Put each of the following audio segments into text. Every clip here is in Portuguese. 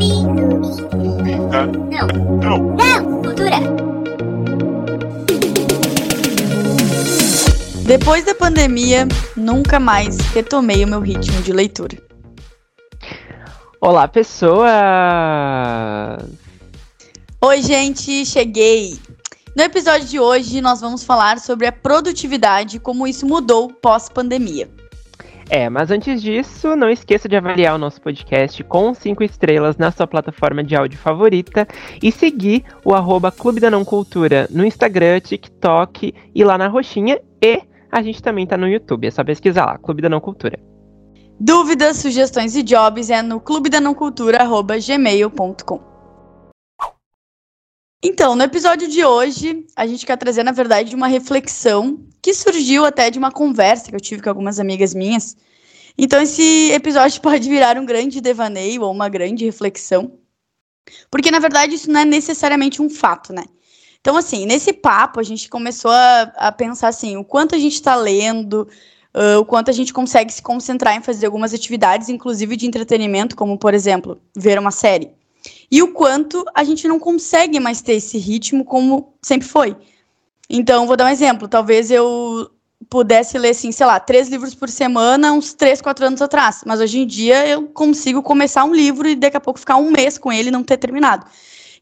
Não. Não. Não. Cultura. Depois da pandemia, nunca mais retomei o meu ritmo de leitura. Olá, pessoas! Oi, gente, cheguei! No episódio de hoje, nós vamos falar sobre a produtividade e como isso mudou pós-pandemia. É, mas antes disso, não esqueça de avaliar o nosso podcast com 5 estrelas na sua plataforma de áudio favorita e seguir o arroba Clube da Não Cultura no Instagram, TikTok e lá na roxinha. E a gente também tá no YouTube, é só pesquisar lá, Clube da Não Cultura. Dúvidas, sugestões e jobs é no clubedanãocultura.gmail.com Então, no episódio de hoje, a gente quer trazer, na verdade, uma reflexão que surgiu até de uma conversa que eu tive com algumas amigas minhas. Então, esse episódio pode virar um grande devaneio ou uma grande reflexão. Porque, na verdade, isso não é necessariamente um fato, né? Então, assim, nesse papo, a gente começou a, a pensar assim, o quanto a gente está lendo, uh, o quanto a gente consegue se concentrar em fazer algumas atividades, inclusive de entretenimento, como, por exemplo, ver uma série. E o quanto a gente não consegue mais ter esse ritmo como sempre foi. Então, vou dar um exemplo. Talvez eu pudesse ler, assim, sei lá, três livros por semana, uns três, quatro anos atrás. Mas hoje em dia eu consigo começar um livro e daqui a pouco ficar um mês com ele e não ter terminado.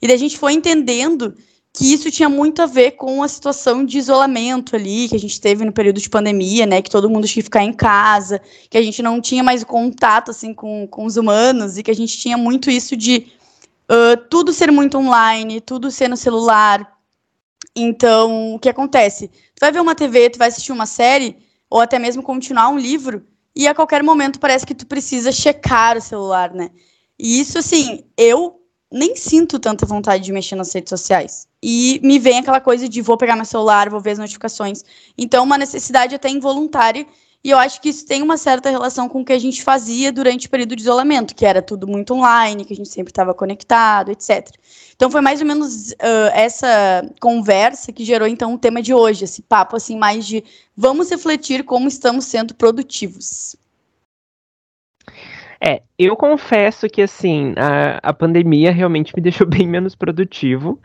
E daí a gente foi entendendo que isso tinha muito a ver com a situação de isolamento ali que a gente teve no período de pandemia, né, que todo mundo tinha que ficar em casa, que a gente não tinha mais contato assim com, com os humanos e que a gente tinha muito isso de uh, tudo ser muito online, tudo ser no celular, então, o que acontece? Tu vai ver uma TV, tu vai assistir uma série, ou até mesmo continuar um livro, e a qualquer momento parece que tu precisa checar o celular, né? E isso, assim, eu nem sinto tanta vontade de mexer nas redes sociais. E me vem aquela coisa de vou pegar meu celular, vou ver as notificações. Então, uma necessidade até involuntária. E eu acho que isso tem uma certa relação com o que a gente fazia durante o período de isolamento, que era tudo muito online, que a gente sempre estava conectado, etc. Então foi mais ou menos uh, essa conversa que gerou então o tema de hoje, esse papo assim mais de vamos refletir como estamos sendo produtivos. É, eu confesso que assim, a, a pandemia realmente me deixou bem menos produtivo.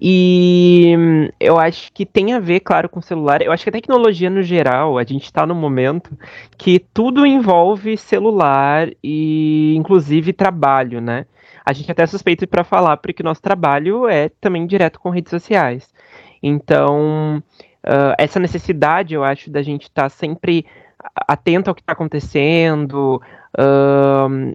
E eu acho que tem a ver, claro, com o celular. Eu acho que a tecnologia no geral, a gente está no momento que tudo envolve celular e inclusive trabalho, né? a gente até suspeita para falar, porque o nosso trabalho é também direto com redes sociais. Então, uh, essa necessidade, eu acho, da gente estar tá sempre atento ao que está acontecendo,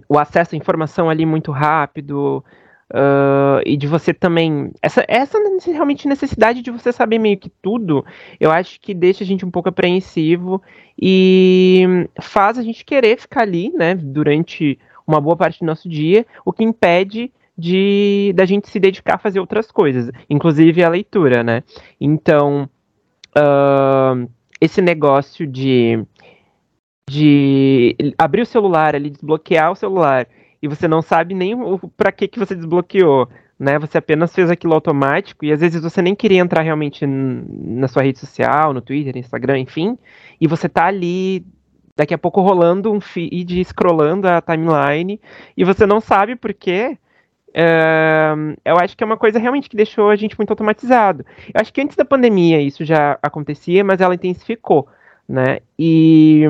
o acesso à informação ali muito rápido, uh, e de você também. Essa, essa realmente necessidade de você saber meio que tudo, eu acho que deixa a gente um pouco apreensivo e faz a gente querer ficar ali, né, durante uma boa parte do nosso dia, o que impede de da gente se dedicar a fazer outras coisas, inclusive a leitura, né? Então, uh, esse negócio de de abrir o celular ali, desbloquear o celular e você não sabe nem para que que você desbloqueou, né? Você apenas fez aquilo automático e às vezes você nem queria entrar realmente na sua rede social, no Twitter, Instagram, enfim, e você tá ali daqui a pouco rolando um feed, scrollando a timeline, e você não sabe por quê. Uh, eu acho que é uma coisa realmente que deixou a gente muito automatizado. Eu acho que antes da pandemia isso já acontecia, mas ela intensificou, né? E,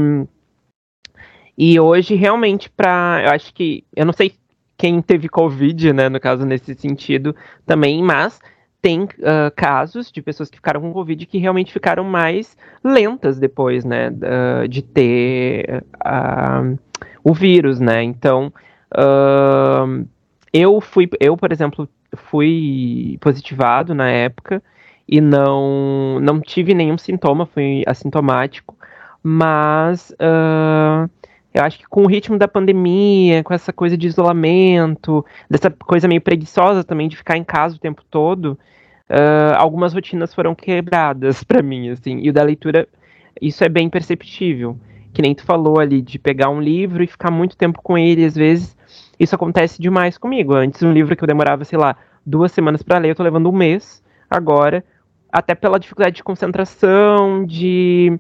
e hoje realmente para, eu acho que, eu não sei quem teve covid, né, no caso nesse sentido também, mas tem uh, casos de pessoas que ficaram com Covid que realmente ficaram mais lentas depois, né, uh, de ter uh, o vírus, né? Então, eu fui, eu, por exemplo, fui positivado na época e não, não tive nenhum sintoma, fui assintomático, mas eu acho que com o ritmo da pandemia, com essa coisa de isolamento, dessa coisa meio preguiçosa também de ficar em casa o tempo todo, uh, algumas rotinas foram quebradas para mim, assim. E o da leitura, isso é bem perceptível. Que nem tu falou ali, de pegar um livro e ficar muito tempo com ele, às vezes isso acontece demais comigo. Antes, um livro que eu demorava, sei lá, duas semanas para ler, eu tô levando um mês agora, até pela dificuldade de concentração, de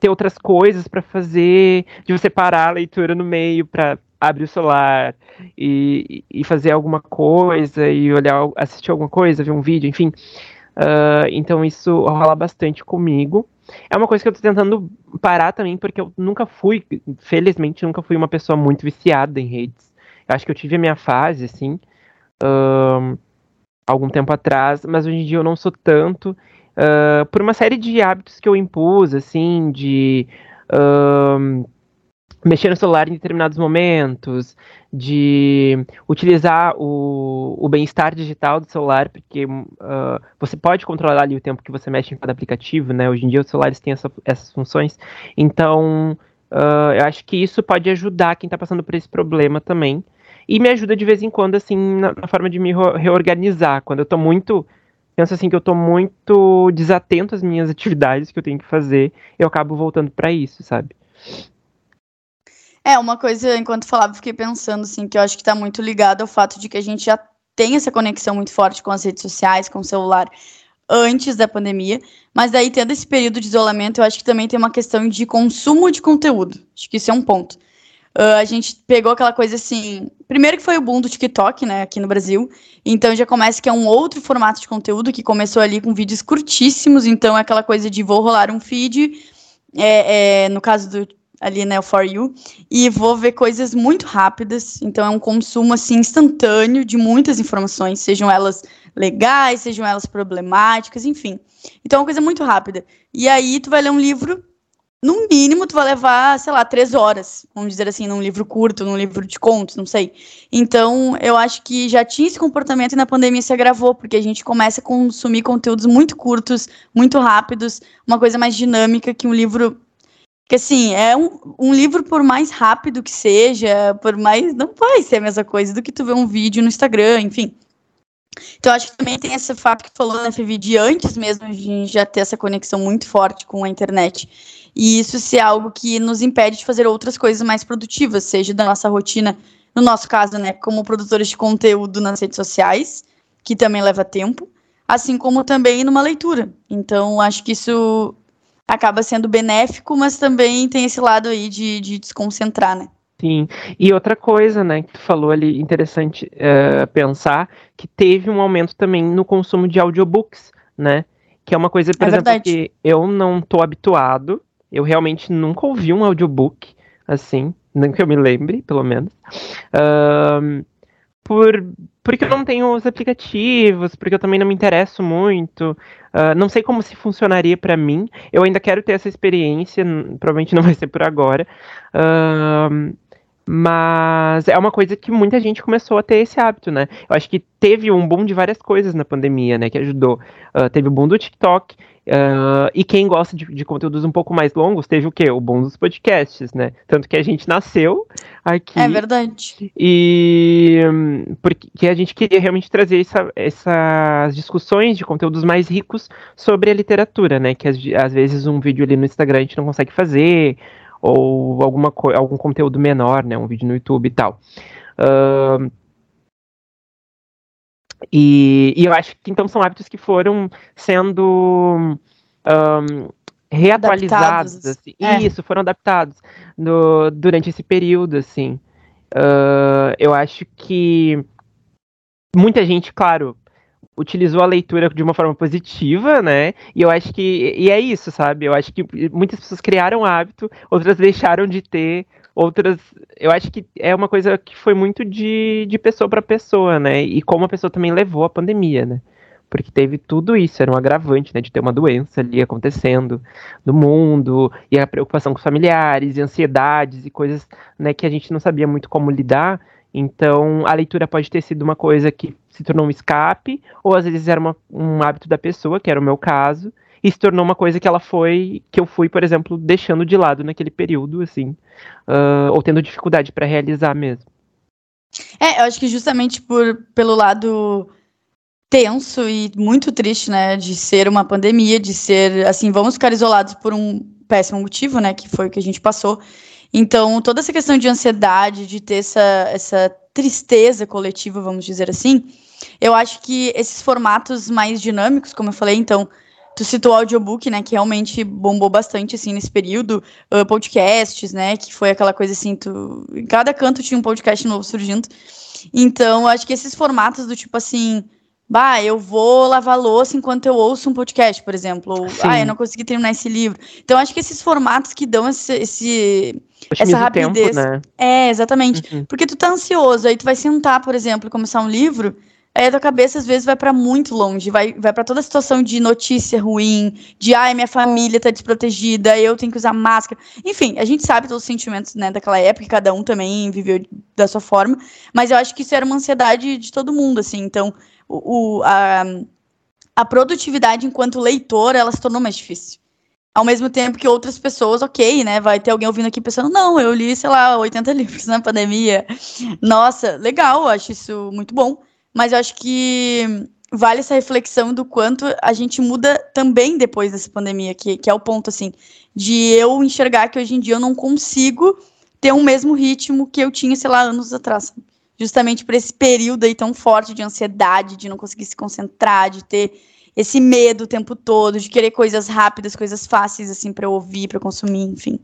ter outras coisas para fazer, de você parar a leitura no meio para abrir o celular e, e fazer alguma coisa e olhar, assistir alguma coisa, ver um vídeo, enfim. Uh, então isso rola bastante comigo. É uma coisa que eu tô tentando parar também, porque eu nunca fui, felizmente, nunca fui uma pessoa muito viciada em redes. Eu acho que eu tive a minha fase, assim, uh, algum tempo atrás, mas hoje em dia eu não sou tanto. Uh, por uma série de hábitos que eu impus, assim, de uh, mexer no celular em determinados momentos, de utilizar o, o bem-estar digital do celular, porque uh, você pode controlar ali o tempo que você mexe em cada aplicativo, né? Hoje em dia os celulares têm essa, essas funções. Então, uh, eu acho que isso pode ajudar quem está passando por esse problema também. E me ajuda de vez em quando, assim, na, na forma de me reorganizar. Quando eu estou muito penso assim que eu tô muito desatento às minhas atividades que eu tenho que fazer, eu acabo voltando para isso, sabe? É, uma coisa, enquanto falava, fiquei pensando, assim, que eu acho que está muito ligado ao fato de que a gente já tem essa conexão muito forte com as redes sociais, com o celular, antes da pandemia, mas daí, tendo esse período de isolamento, eu acho que também tem uma questão de consumo de conteúdo. Acho que isso é um ponto. Uh, a gente pegou aquela coisa assim. Primeiro que foi o boom do TikTok, né, aqui no Brasil. Então já começa que é um outro formato de conteúdo que começou ali com vídeos curtíssimos. Então é aquela coisa de vou rolar um feed. É, é, no caso do ali, né, o For You, e vou ver coisas muito rápidas, então é um consumo, assim, instantâneo de muitas informações, sejam elas legais, sejam elas problemáticas, enfim. Então é uma coisa muito rápida. E aí tu vai ler um livro, no mínimo tu vai levar, sei lá, três horas, vamos dizer assim, num livro curto, num livro de contos, não sei. Então eu acho que já tinha esse comportamento e na pandemia se agravou, porque a gente começa a consumir conteúdos muito curtos, muito rápidos, uma coisa mais dinâmica que um livro que assim, é um, um, livro, por mais rápido que seja, por mais. Não vai ser a mesma coisa do que tu ver um vídeo no Instagram, enfim. Então, acho que também tem esse fato que falou na FV de antes mesmo gente já ter essa conexão muito forte com a internet. E isso ser algo que nos impede de fazer outras coisas mais produtivas, seja da nossa rotina, no nosso caso, né, como produtores de conteúdo nas redes sociais, que também leva tempo, assim como também numa leitura. Então, acho que isso acaba sendo benéfico, mas também tem esse lado aí de, de desconcentrar, né? Sim, e outra coisa, né, que tu falou ali, interessante uh, pensar, que teve um aumento também no consumo de audiobooks, né, que é uma coisa, por é exemplo, verdade. que eu não tô habituado, eu realmente nunca ouvi um audiobook, assim, não que eu me lembre, pelo menos, uh, por, porque eu não tenho os aplicativos, porque eu também não me interesso muito. Uh, não sei como se funcionaria para mim. Eu ainda quero ter essa experiência, provavelmente não vai ser por agora. Uh, mas é uma coisa que muita gente começou a ter esse hábito, né? Eu acho que teve um boom de várias coisas na pandemia, né? Que ajudou. Uh, teve o boom do TikTok, Uh, e quem gosta de, de, conteúdos um pouco mais longos teve o quê? O bom dos podcasts, né? Tanto que a gente nasceu aqui. É verdade. E porque a gente queria realmente trazer essa, essas discussões de conteúdos mais ricos sobre a literatura, né? Que às, às vezes um vídeo ali no Instagram a gente não consegue fazer, ou alguma algum conteúdo menor, né? Um vídeo no YouTube e tal. Uh, e, e, eu acho que então são hábitos que foram sendo um, reatualizados. Assim. É. Isso, foram adaptados no, durante esse período, assim. Uh, eu acho que muita gente, claro, utilizou a leitura de uma forma positiva, né? E eu acho que. E é isso, sabe? Eu acho que muitas pessoas criaram hábito, outras deixaram de ter outras. Eu acho que é uma coisa que foi muito de, de pessoa para pessoa, né? E como a pessoa também levou a pandemia, né? Porque teve tudo isso, era um agravante, né? De ter uma doença ali acontecendo no mundo, e a preocupação com os familiares, e ansiedades e coisas né, que a gente não sabia muito como lidar. Então, a leitura pode ter sido uma coisa que se tornou um escape, ou às vezes era uma, um hábito da pessoa, que era o meu caso, e se tornou uma coisa que ela foi, que eu fui, por exemplo, deixando de lado naquele período, assim, uh, ou tendo dificuldade para realizar mesmo. É, eu acho que justamente por, pelo lado tenso e muito triste, né, de ser uma pandemia, de ser, assim, vamos ficar isolados por um péssimo motivo, né, que foi o que a gente passou. Então, toda essa questão de ansiedade, de ter essa, essa tristeza coletiva, vamos dizer assim, eu acho que esses formatos mais dinâmicos, como eu falei, então, Tu citou o audiobook, né, que realmente bombou bastante, assim, nesse período. Uh, podcasts, né, que foi aquela coisa assim, tu... Em cada canto tinha um podcast novo surgindo. Então, acho que esses formatos do tipo assim... Bah, eu vou lavar louça enquanto eu ouço um podcast, por exemplo. Ou, ah, eu não consegui terminar esse livro. Então, acho que esses formatos que dão esse, esse essa rapidez. Tempo, né? É, exatamente. Uhum. Porque tu tá ansioso, aí tu vai sentar, por exemplo, e começar um livro, aí a tua cabeça às vezes vai para muito longe, vai, vai para toda a situação de notícia ruim, de ai, minha família tá desprotegida, eu tenho que usar máscara. Enfim, a gente sabe todos os sentimentos, né, daquela época, cada um também viveu da sua forma, mas eu acho que isso era uma ansiedade de todo mundo, assim. Então, o, a, a produtividade enquanto leitor, ela se tornou mais difícil. Ao mesmo tempo que outras pessoas, ok, né? Vai ter alguém ouvindo aqui pensando, não, eu li, sei lá, 80 livros na pandemia. Nossa, legal, acho isso muito bom. Mas eu acho que vale essa reflexão do quanto a gente muda também depois dessa pandemia, que, que é o ponto, assim, de eu enxergar que hoje em dia eu não consigo ter o mesmo ritmo que eu tinha, sei lá, anos atrás justamente por esse período aí tão forte de ansiedade, de não conseguir se concentrar, de ter esse medo o tempo todo, de querer coisas rápidas, coisas fáceis, assim, para ouvir, para consumir, enfim.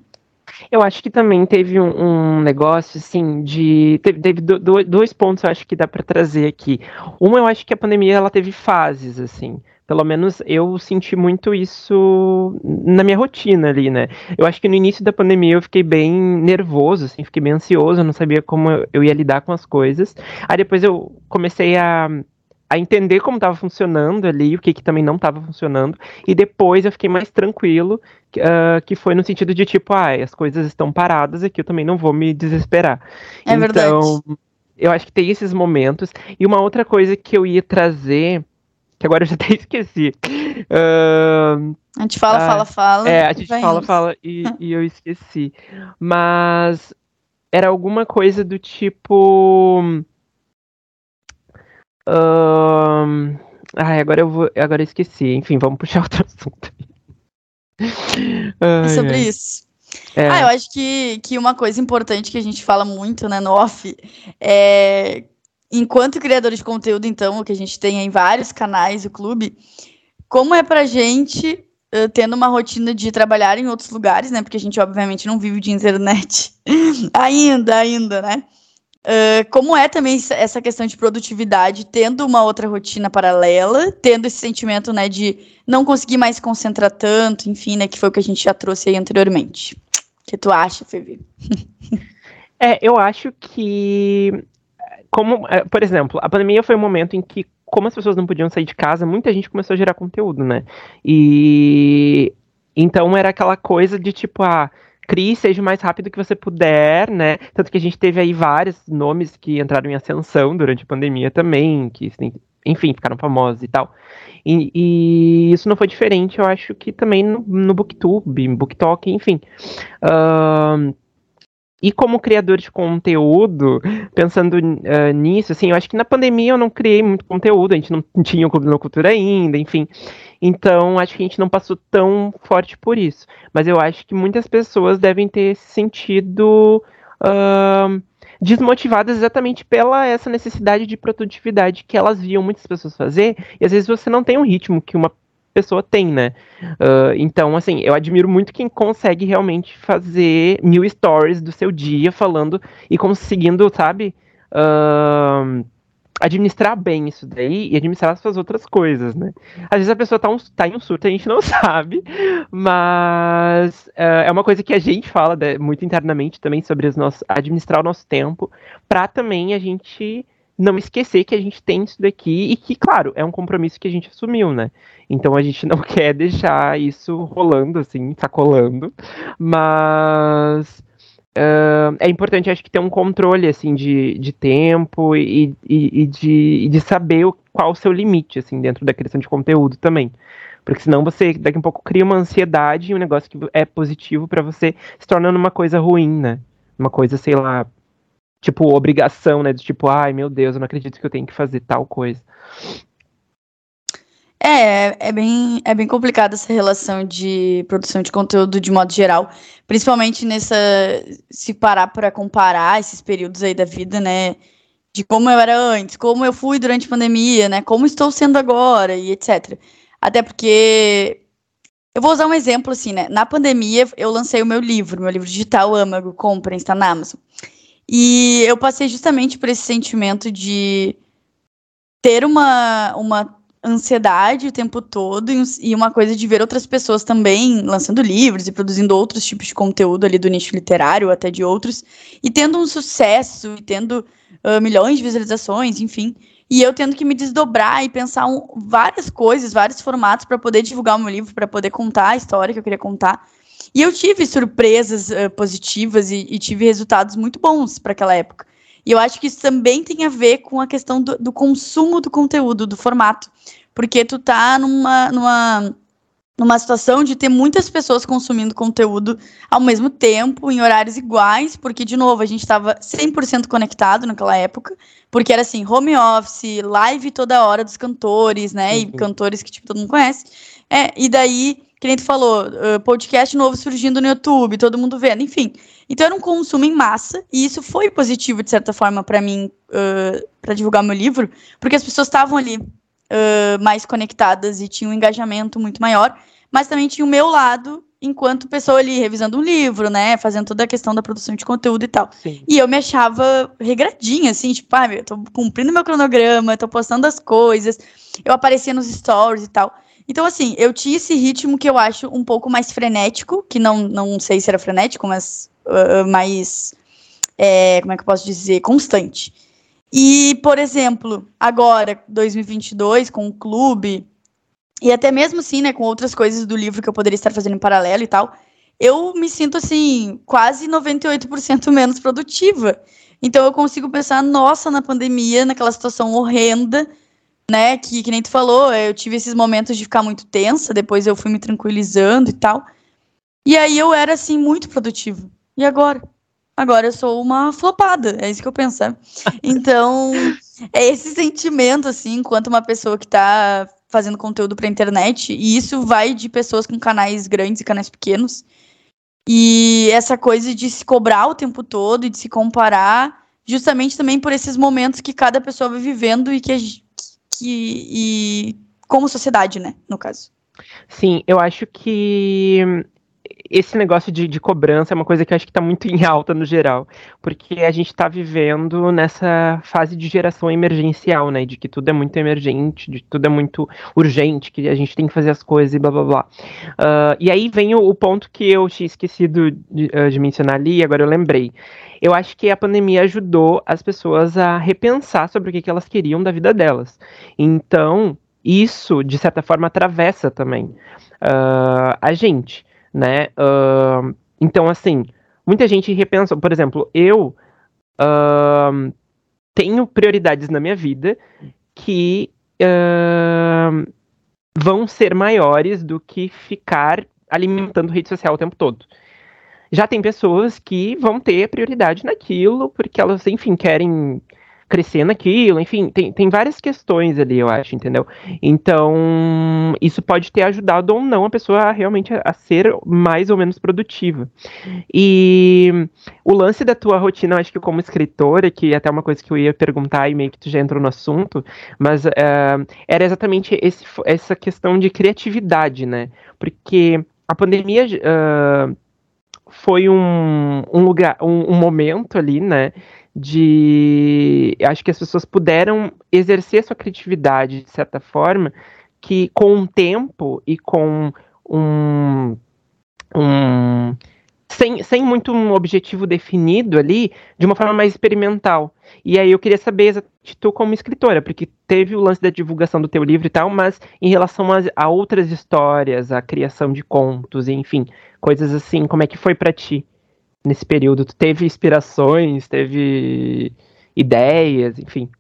Eu acho que também teve um, um negócio, assim, de. Teve, teve do, do, dois pontos eu acho que dá para trazer aqui. Um, eu acho que a pandemia ela teve fases, assim. Pelo menos eu senti muito isso na minha rotina ali, né? Eu acho que no início da pandemia eu fiquei bem nervoso, assim, fiquei bem ansioso, não sabia como eu ia lidar com as coisas. Aí depois eu comecei a, a entender como estava funcionando ali, o que, que também não estava funcionando, e depois eu fiquei mais tranquilo, uh, que foi no sentido de tipo, ah, as coisas estão paradas aqui, eu também não vou me desesperar. É então, verdade. eu acho que tem esses momentos. E uma outra coisa que eu ia trazer que agora eu já até esqueci. Uh, a gente fala, uh, fala, fala. É, a gente fala, indo. fala e, e, eu esqueci. Mas era alguma coisa do tipo. Uh, ai, agora eu vou. Agora eu esqueci. Enfim, vamos puxar outro assunto. é sobre isso. É. Ah, eu acho que, que uma coisa importante que a gente fala muito, né, no off, é enquanto criador de conteúdo, então, o que a gente tem em vários canais, o clube, como é pra gente, tendo uma rotina de trabalhar em outros lugares, né? Porque a gente, obviamente, não vive de internet ainda, ainda, né? Uh, como é também essa questão de produtividade, tendo uma outra rotina paralela, tendo esse sentimento, né, de não conseguir mais concentrar tanto, enfim, né, que foi o que a gente já trouxe aí anteriormente. O que tu acha, Fevi? é, eu acho que como, é, por exemplo, a pandemia foi um momento em que, como as pessoas não podiam sair de casa, muita gente começou a gerar conteúdo, né? E então era aquela coisa de tipo, ah, crie, seja o mais rápido que você puder, né? Tanto que a gente teve aí vários nomes que entraram em ascensão durante a pandemia também, que enfim, ficaram famosos e tal. E, e, isso não foi diferente, eu acho que também no, no Booktube, BookTok, enfim. Uh, e como criador de conteúdo, pensando uh, nisso, assim, eu acho que na pandemia eu não criei muito conteúdo, a gente não tinha o Clube da Cultura ainda, enfim. Então, acho que a gente não passou tão forte por isso. Mas eu acho que muitas pessoas devem ter se sentido uh, desmotivadas exatamente pela essa necessidade de produtividade que elas viam muitas pessoas fazer, e às vezes você não tem um ritmo que uma pessoa tem, né? Uh, então, assim, eu admiro muito quem consegue realmente fazer mil stories do seu dia falando e conseguindo, sabe? Uh, administrar bem isso daí e administrar as suas outras coisas, né? Às vezes a pessoa tá, um, tá em um surto, a gente não sabe, mas uh, é uma coisa que a gente fala né, muito internamente também sobre os nossos, administrar o nosso tempo, para também a gente não esquecer que a gente tem isso daqui e que, claro, é um compromisso que a gente assumiu, né? Então a gente não quer deixar isso rolando, assim, sacolando, mas uh, é importante, acho que, ter um controle, assim, de, de tempo e, e, e de, e de saber qual o seu limite, assim, dentro da criação de conteúdo também. Porque senão você, daqui a pouco, cria uma ansiedade e um negócio que é positivo para você se tornando uma coisa ruim, né? Uma coisa, sei lá, tipo, obrigação, né? De tipo, ai meu Deus, eu não acredito que eu tenho que fazer tal coisa. É, é bem, é bem complicada essa relação de produção de conteúdo de modo geral, principalmente nessa, se parar para comparar esses períodos aí da vida, né, de como eu era antes, como eu fui durante a pandemia, né, como estou sendo agora e etc. Até porque Eu vou usar um exemplo assim, né? Na pandemia, eu lancei o meu livro, meu livro digital Âmago, comprem, está na Amazon. E eu passei justamente por esse sentimento de ter uma, uma ansiedade o tempo todo e uma coisa de ver outras pessoas também lançando livros e produzindo outros tipos de conteúdo ali do nicho literário, até de outros, e tendo um sucesso, e tendo uh, milhões de visualizações, enfim. E eu tendo que me desdobrar e pensar um, várias coisas, vários formatos para poder divulgar o meu livro, para poder contar a história que eu queria contar. E eu tive surpresas uh, positivas e, e, tive resultados muito bons para aquela época. E eu acho que isso também tem a ver com a questão do, do consumo do conteúdo, do formato. Porque tu tá numa, numa numa situação de ter muitas pessoas consumindo conteúdo ao mesmo tempo, em horários iguais, porque, de novo, a gente estava 100% conectado naquela época, porque era assim, home office, live toda hora dos cantores, né, uhum. e cantores que, tipo, todo mundo conhece, é, e daí, que nem tu falou, uh, podcast novo surgindo no YouTube, todo mundo vendo, enfim. Então era um consumo em massa, e isso foi positivo, de certa forma, para mim, uh, para divulgar meu livro, porque as pessoas estavam ali uh, mais conectadas e tinha um engajamento muito maior, mas também tinha o meu lado enquanto pessoa ali revisando um livro, né, fazendo toda a questão da produção de conteúdo e tal. Sim. E eu me achava regradinha, assim, tipo, ah, eu tô cumprindo meu cronograma, tô postando as coisas, eu aparecia nos stories e tal. Então, assim, eu tinha esse ritmo que eu acho um pouco mais frenético, que não, não sei se era frenético, mas uh, mais, é, como é que eu posso dizer, constante. E, por exemplo, agora, 2022, com o clube, e até mesmo assim, né, com outras coisas do livro que eu poderia estar fazendo em paralelo e tal, eu me sinto, assim, quase 98% menos produtiva. Então eu consigo pensar, nossa, na pandemia, naquela situação horrenda, né, que, que nem tu falou, eu tive esses momentos de ficar muito tensa, depois eu fui me tranquilizando e tal. E aí eu era, assim, muito produtiva. E agora? agora eu sou uma flopada, é isso que eu penso, sabe? Então, é esse sentimento, assim, enquanto uma pessoa que tá fazendo conteúdo pra internet, e isso vai de pessoas com canais grandes e canais pequenos, e essa coisa de se cobrar o tempo todo e de se comparar, justamente também por esses momentos que cada pessoa vai vivendo e que, a, que e como sociedade, né, no caso. Sim, eu acho que esse negócio de, de, cobrança é uma coisa que eu acho que está muito em alta no geral, porque a gente está vivendo nessa fase de geração emergencial, né? De que tudo é muito emergente, de tudo é muito urgente, que a gente tem que fazer as coisas e blá blá blá. Uh, e aí vem o, o, ponto que eu tinha esquecido de, uh, de mencionar ali, agora eu lembrei. Eu acho que a pandemia ajudou as pessoas a repensar sobre o que, que elas queriam da vida delas. Então, isso, de certa forma, atravessa também uh, a gente né? Uh, então, assim, muita gente repensa, por exemplo, eu uh, tenho prioridades na minha vida que uh, vão ser maiores do que ficar alimentando rede social o tempo todo. Já tem pessoas que vão ter prioridade naquilo, porque elas, enfim, querem crescer naquilo, enfim, tem, tem várias questões ali, eu acho, entendeu? Então, isso pode ter ajudado ou não a pessoa a realmente a, ser mais ou menos produtiva. E o lance da tua rotina, eu acho que como escritora, que é até uma coisa que eu ia perguntar e meio que tu já entrou no assunto, mas uh, era exatamente esse, essa questão de criatividade, né? Porque a pandemia uh, foi um, um lugar, um, um momento ali, né? De. Acho que as pessoas puderam exercer sua criatividade de certa forma, que com o tempo e com um. um sem, sem muito um objetivo definido ali, de uma forma mais experimental. E aí eu queria saber exatamente tu como escritora, porque teve o lance da divulgação do teu livro e tal, mas em relação a, a outras histórias, a criação de contos, enfim, coisas assim, como é que foi para ti? Nesse período? Tu teve inspirações, teve ideias, enfim?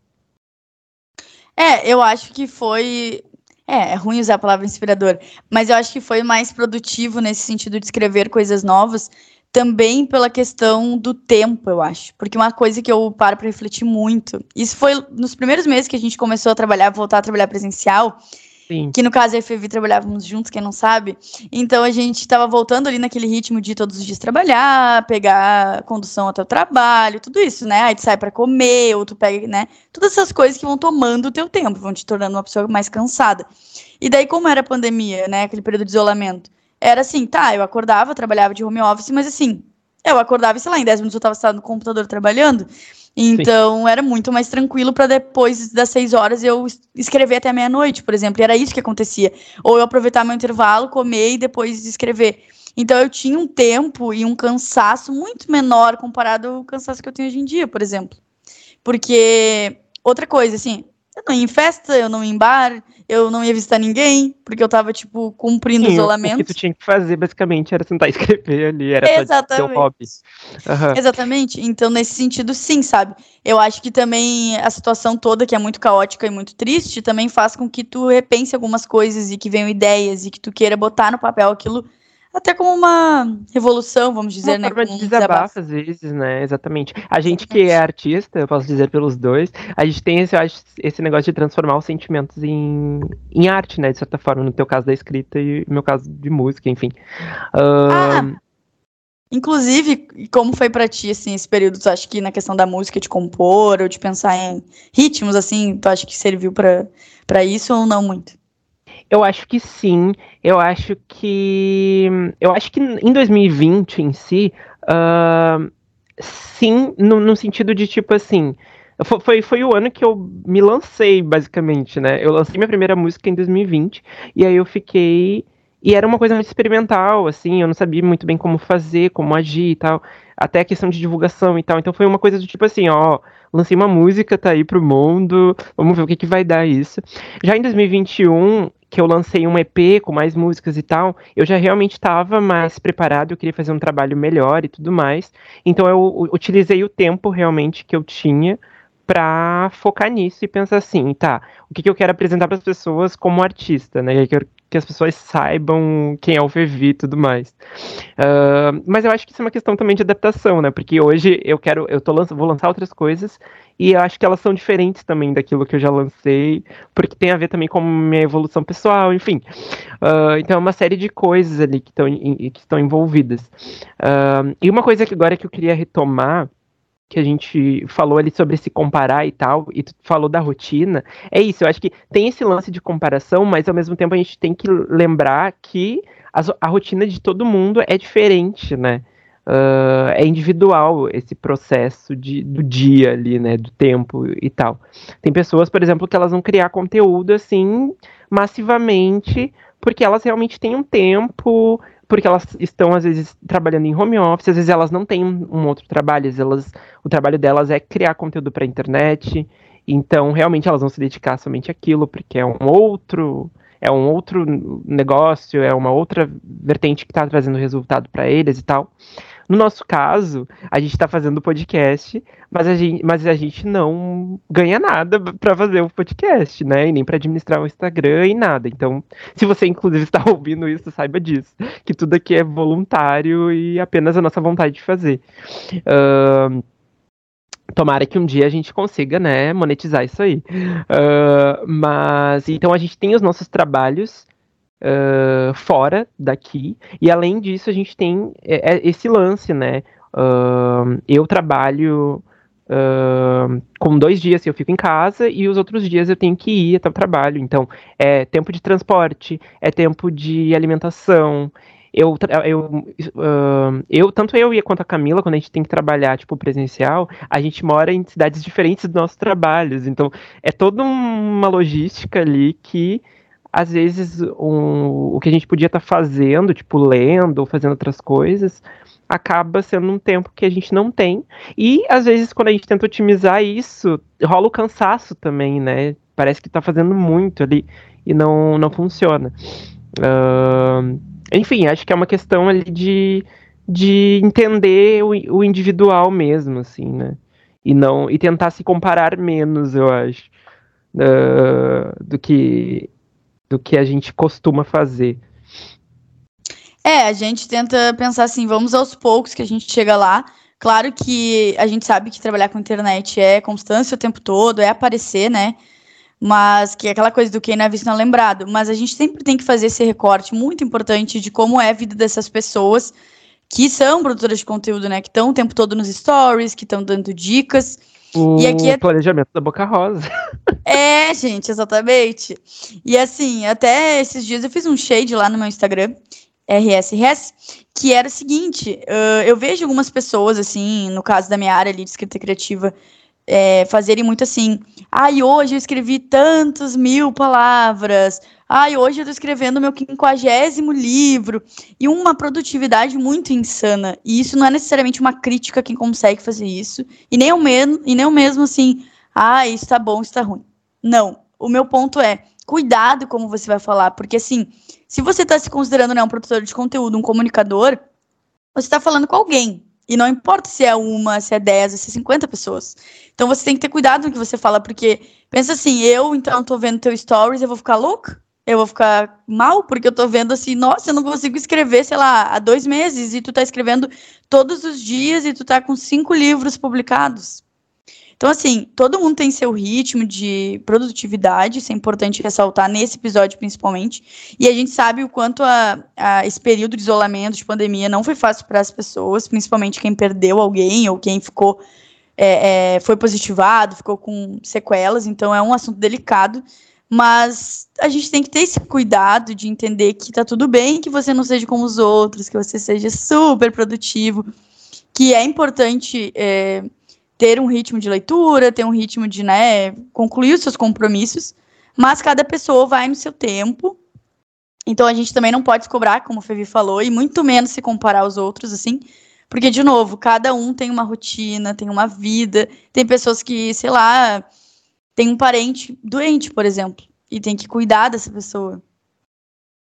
É, eu acho que foi. É, é ruim usar a palavra inspirador, mas eu acho que foi mais produtivo nesse sentido de escrever coisas novas, também pela questão do tempo, eu acho. Porque uma coisa que eu paro para refletir muito, isso foi nos primeiros meses que a gente começou a trabalhar, voltar a trabalhar presencial, Sim. Que no caso a FEV trabalhávamos juntos, quem não sabe. Então a gente estava voltando ali naquele ritmo de todos os dias trabalhar, pegar condução até o trabalho, tudo isso, né? Aí tu sai para comer, ou tu pega, né? Todas essas coisas que vão tomando o teu tempo, vão te tornando uma pessoa mais cansada. E daí, como era a pandemia, né? Aquele período de isolamento. era assim, tá, eu acordava, trabalhava de home office, mas assim, eu acordava e, sei lá, em 10 minutos eu tava sentado no computador trabalhando. Então Sim. era muito mais tranquilo para depois das 6 horas eu escrever até meia-noite, por exemplo. E era isso que acontecia. Ou eu aproveitar meu intervalo, comer e depois escrever. Então eu tinha um tempo e um cansaço muito menor comparado ao cansaço que eu tenho hoje em dia, por exemplo. Porque outra coisa, assim, eu não ia em festa, eu não ia em bar, eu não ia visitar ninguém, porque eu tava, tipo, cumprindo Sim, isolamento. O que tu tinha que fazer, basicamente, era sentar e escrever ali, era Exatamente. teu hobby. Uhum. Exatamente. Então, nesse sentido, sim, sabe? Eu acho que também a situação toda, que é muito caótica e muito triste, também faz com que tu repense algumas coisas e que venham ideias e que tu queira botar no papel aquilo até como uma revolução, vamos dizer, uma né? Forma de desabafo, às vezes, né? Exatamente. A gente que é artista, eu posso dizer pelos dois, a gente tem esse, acho, esse negócio de transformar os sentimentos em, em arte, né? De certa forma, no teu caso da escrita e no meu caso de música, enfim. Uh... Ah, inclusive, como foi para ti, assim, esse período? Tu acha que na questão da música, de compor ou de pensar em ritmos, assim, tu acha que serviu para isso ou não muito? Eu acho que sim. Eu acho que. Eu acho que em 2020 em si, uh, sim, no, no, sentido de tipo assim. Foi, foi, o ano que eu me lancei, basicamente, né? Eu lancei minha primeira música em 2020, e aí eu fiquei. E era uma coisa muito experimental, assim, eu não sabia muito bem como fazer, como agir e tal. Até a questão de divulgação e tal. Então foi uma coisa do tipo assim, ó, lancei uma música, tá aí pro mundo, vamos ver o que, que vai dar isso. Já em 2021, que eu lancei um EP com mais músicas e tal, eu já realmente estava mais preparado, eu queria fazer um trabalho melhor e tudo mais. Então eu utilizei o tempo realmente que eu tinha para focar nisso e pensar assim, tá, o que, que eu quero apresentar para as pessoas como artista, né? Eu quero que as pessoas saibam quem é o Fevi e tudo mais. Uh, mas eu acho que isso é uma questão também de adaptação, né? Porque hoje eu quero, eu tô lanç vou lançar outras coisas e eu acho que elas são diferentes também daquilo que eu já lancei, porque tem a ver também com minha evolução pessoal, enfim. Uh, então é uma série de coisas ali que, estão que estão envolvidas. Uh, e uma coisa que agora que eu queria retomar, que a gente falou ali sobre se comparar e tal, e tu falou da rotina, é isso, eu acho que tem esse lance de comparação, mas ao mesmo tempo a gente tem que lembrar que a, a rotina de todo mundo é diferente, né? uh, é individual esse processo de, do dia ali, né, do tempo e tal. Tem pessoas, por exemplo, que elas vão criar conteúdo assim massivamente porque elas realmente têm um tempo, porque elas estão às vezes trabalhando em home office, às vezes elas não têm um outro trabalho, elas, o trabalho delas é criar conteúdo para a internet. Então, realmente elas vão se dedicar somente àquilo, porque é um outro é um outro negócio, é uma outra vertente que está trazendo resultado para eles e tal. No nosso caso, a gente está fazendo podcast, mas a gente, mas a gente não ganha nada para fazer o podcast, né? E nem para administrar o Instagram e nada. Então, se você inclusive está ouvindo isso, saiba disso, que tudo aqui é voluntário e apenas a nossa vontade de fazer. Uh, tomara que um dia a gente consiga, né, monetizar isso aí. Uh, mas então a gente tem os nossos trabalhos fora daqui. E além disso, a gente tem é, é esse lance, né? Uh, eu trabalho uh, com dois dias eu fico em casa e os outros dias eu tenho que ir até o trabalho. Então, é tempo de transporte, é tempo de alimentação. Eu, eu, uh, eu, tanto eu quanto a Camila, quando a gente tem que trabalhar, tipo, presencial, a gente mora em cidades diferentes dos nossos trabalhos. Então, é toda uma logística ali que às vezes um, o que a gente podia estar tá fazendo, tipo lendo ou fazendo outras coisas, acaba sendo um tempo que a gente não tem. E às vezes quando a gente tenta otimizar isso, rola o cansaço também, né? Parece que está fazendo muito ali e não, não funciona. Uh, enfim, acho que é uma questão ali de, de entender o, o individual mesmo, assim, né? E não e tentar se comparar menos, eu acho, uh, do que do que a gente costuma fazer. É, a gente tenta pensar assim, vamos aos poucos que a gente chega lá. Claro que a gente sabe que trabalhar com internet é constância o tempo todo, é aparecer, né? Mas que é aquela coisa do quem não é visto não é lembrado. Mas a gente sempre tem que fazer esse recorte muito importante de como é a vida dessas pessoas que são produtoras de conteúdo, né? Que estão o tempo todo nos stories, que estão dando dicas. O e aqui é... planejamento da Boca Rosa. É, gente, exatamente. E assim, até esses dias eu fiz um shade lá no meu Instagram. RSRS, que era o seguinte: uh, eu vejo algumas pessoas, assim, no caso da minha área ali de escrita criativa, é, fazerem muito assim. Ai, hoje eu escrevi tantos mil palavras. Ai, hoje eu tô escrevendo meu quinquagésimo livro. E uma produtividade muito insana. E isso não é necessariamente uma crítica a quem consegue fazer isso. E nem o mesmo, e nem o mesmo assim, ah, isso tá bom, isso tá ruim. Não. O meu ponto é, cuidado como você vai falar, porque assim, se você está se considerando né, um produtor de conteúdo, um comunicador, você está falando com alguém. E não importa se é uma, se é 10, se é 50 pessoas. Então você tem que ter cuidado no que você fala, porque pensa assim, eu então tô vendo teu stories, eu vou ficar louca? Eu vou ficar mal, porque eu tô vendo assim, nossa, eu não consigo escrever, sei lá, há dois meses, e tu tá escrevendo todos os dias e tu tá com cinco livros publicados. Então, assim, todo mundo tem seu ritmo de produtividade, isso é importante ressaltar nesse episódio principalmente. E a gente sabe o quanto a, a esse período de isolamento, de pandemia, não foi fácil para as pessoas, principalmente quem perdeu alguém ou quem ficou. É, é, foi positivado, ficou com sequelas, então é um assunto delicado, mas a gente tem que ter esse cuidado de entender que tá tudo bem que você não seja como os outros, que você seja super produtivo, que é importante é, ter um ritmo de leitura, ter um ritmo de, né, concluir os seus compromissos, mas cada pessoa vai no seu tempo. Então a gente também não pode se cobrar, como o Fevi falou, e muito menos se comparar aos outros, assim, porque, de novo, cada um tem uma rotina, tem uma vida, tem pessoas que, sei lá, tem um parente doente, por exemplo, e tem que cuidar dessa pessoa.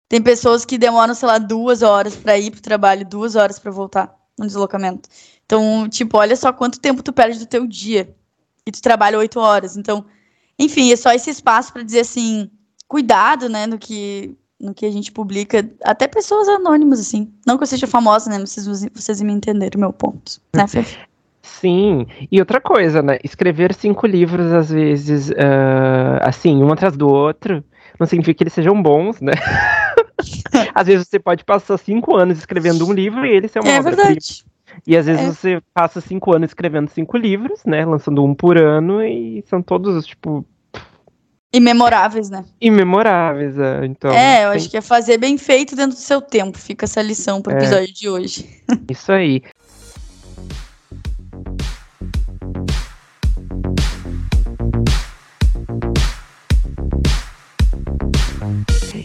Tem pessoas que demoram, sei lá, duas horas para ir pro trabalho, duas horas para voltar no deslocamento. Então, tipo, olha só quanto tempo tu perde do teu dia. E tu trabalha oito horas. Então, enfim, é só esse espaço para dizer assim, cuidado, né, no que no que a gente publica, até pessoas anônimas, assim. Não que eu seja famosa, né? Vocês, vocês me entenderam o meu ponto, né, Fê? Sim, e outra coisa, né? Escrever cinco livros, às vezes, uh, assim, um atrás do outro, não significa que eles sejam bons, né? às vezes você pode passar cinco anos escrevendo um livro e ele ser uma É verdade. E às vezes é. você passa cinco anos escrevendo cinco livros, né? Lançando um por ano, e são todos, tipo. Imemoráveis, né? Imemoráveis, é. Então, é, eu tem... acho que é fazer bem feito dentro do seu tempo. Fica essa lição pro é. episódio é. de hoje. Isso aí.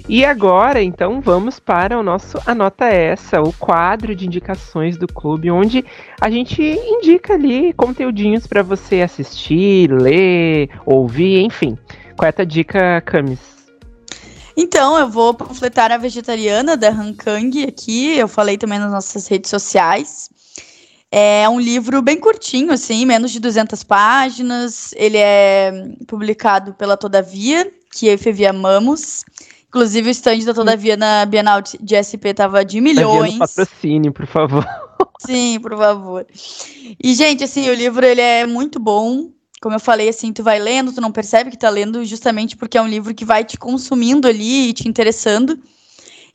E agora, então, vamos para o nosso Anota Essa, o quadro de indicações do clube, onde a gente indica ali conteúdinhos para você assistir, ler, ouvir, enfim. Qual é a tua dica, Camis? Então, eu vou panfletar a vegetariana da Han Kang aqui. Eu falei também nas nossas redes sociais. É um livro bem curtinho, assim, menos de 200 páginas. Ele é publicado pela Todavia, que eu e Fevi amamos. Inclusive, o stand da Todavia na Bienal de SP tava de milhões. patrocínio, por favor. Sim, por favor. E, gente, assim, o livro ele é muito bom. Como eu falei, assim, tu vai lendo, tu não percebe que tá lendo, justamente porque é um livro que vai te consumindo ali e te interessando.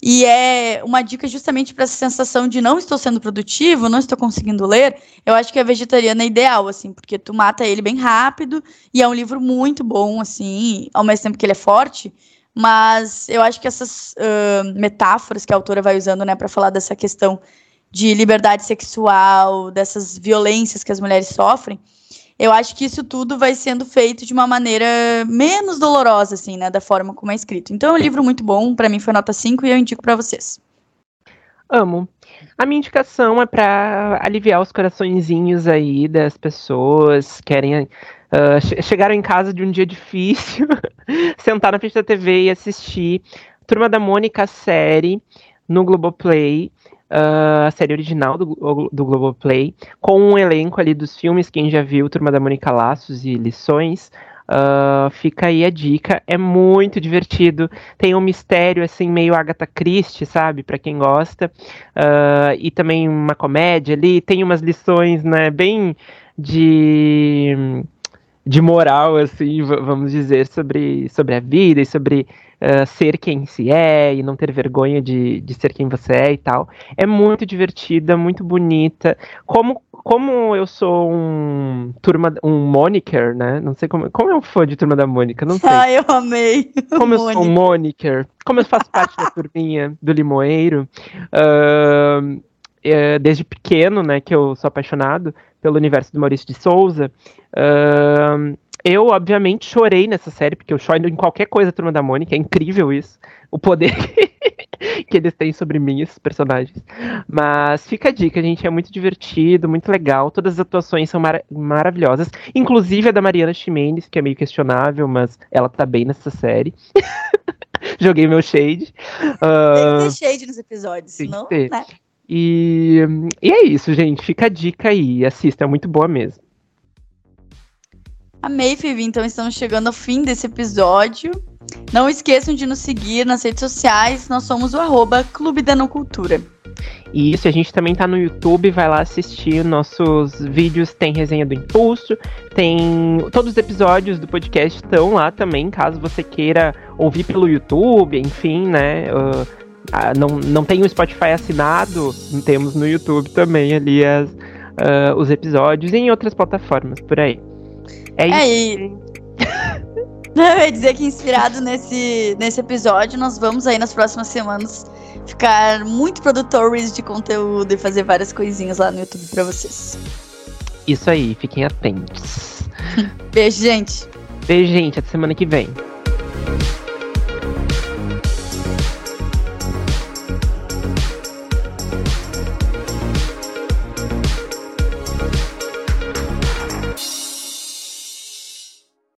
E é uma dica justamente para essa sensação de não estou sendo produtivo, não estou conseguindo ler. Eu acho que a vegetariana é ideal, assim, porque tu mata ele bem rápido e é um livro muito bom, assim, ao mesmo tempo que ele é forte. Mas eu acho que essas uh, metáforas que a autora vai usando, né, para falar dessa questão de liberdade sexual, dessas violências que as mulheres sofrem, eu acho que isso tudo vai sendo feito de uma maneira menos dolorosa, assim, né, da forma como é escrito. Então é um livro muito bom, para mim foi nota 5 e eu indico para vocês. Amo. A minha indicação é para aliviar os coraçõezinhos aí das pessoas que querem Uh, chegaram em casa de um dia difícil, sentar na frente da TV e assistir Turma da Mônica série no Globoplay, uh, a série original do, do Globoplay, com um elenco ali dos filmes, quem já viu Turma da Mônica Laços e Lições, Uh, fica aí a dica, é muito divertido. Tem um mistério assim meio Agatha Christie, sabe, para quem gosta. Uh, e também uma comédia ali, tem umas lições, né, bem de de moral, assim, vamos dizer, sobre, sobre a vida e sobre uh, ser quem se é e não ter vergonha de, de ser quem você é e tal. É muito divertida, muito bonita. Como, como eu sou um turma, um moniker, né? Não sei como. Como eu fã de turma da Mônica? Não sei. Ah, eu amei. Como eu sou um moniker, como eu faço parte da turminha do Limoeiro. Uh, desde pequeno, né, que eu sou apaixonado pelo universo do Maurício de Souza. Uh, eu, obviamente, chorei nessa série, porque eu choro em qualquer coisa Turma da Mônica, é incrível isso. O poder que, eles têm sobre mim, esses personagens. Mas fica a dica, gente, é muito divertido, muito legal. Todas as atuações são mar maravilhosas. Inclusive a da Mariana Ximenes, que é meio questionável, mas ela tá bem nessa série. Joguei meu shade. Uh, Tem que ter shade nos episódios, senão, né? E, e é isso, gente. Fica a dica aí. Assista, é muito boa mesmo. Amei, Fivi. Então estamos chegando ao fim desse episódio. Não esqueçam de nos seguir nas redes sociais. Nós somos o arroba Clube da Não Cultura. E isso, a gente também tá no YouTube, vai lá assistir nossos vídeos, tem resenha do Impulso, tem. Todos os episódios do podcast estão lá também, caso você queira ouvir pelo YouTube, enfim, né? Uh, não, não tem o Spotify assinado, temos no YouTube também ali as, uh, os episódios e em outras plataformas por aí. É, é isso. E... Eu ia dizer que inspirado nesse, nesse episódio, nós vamos aí nas próximas semanas ficar muito produtores de conteúdo e fazer várias coisinhas lá no YouTube para vocês. Isso aí, fiquem atentos. Beijo, gente. Beijo, gente. Até semana que vem.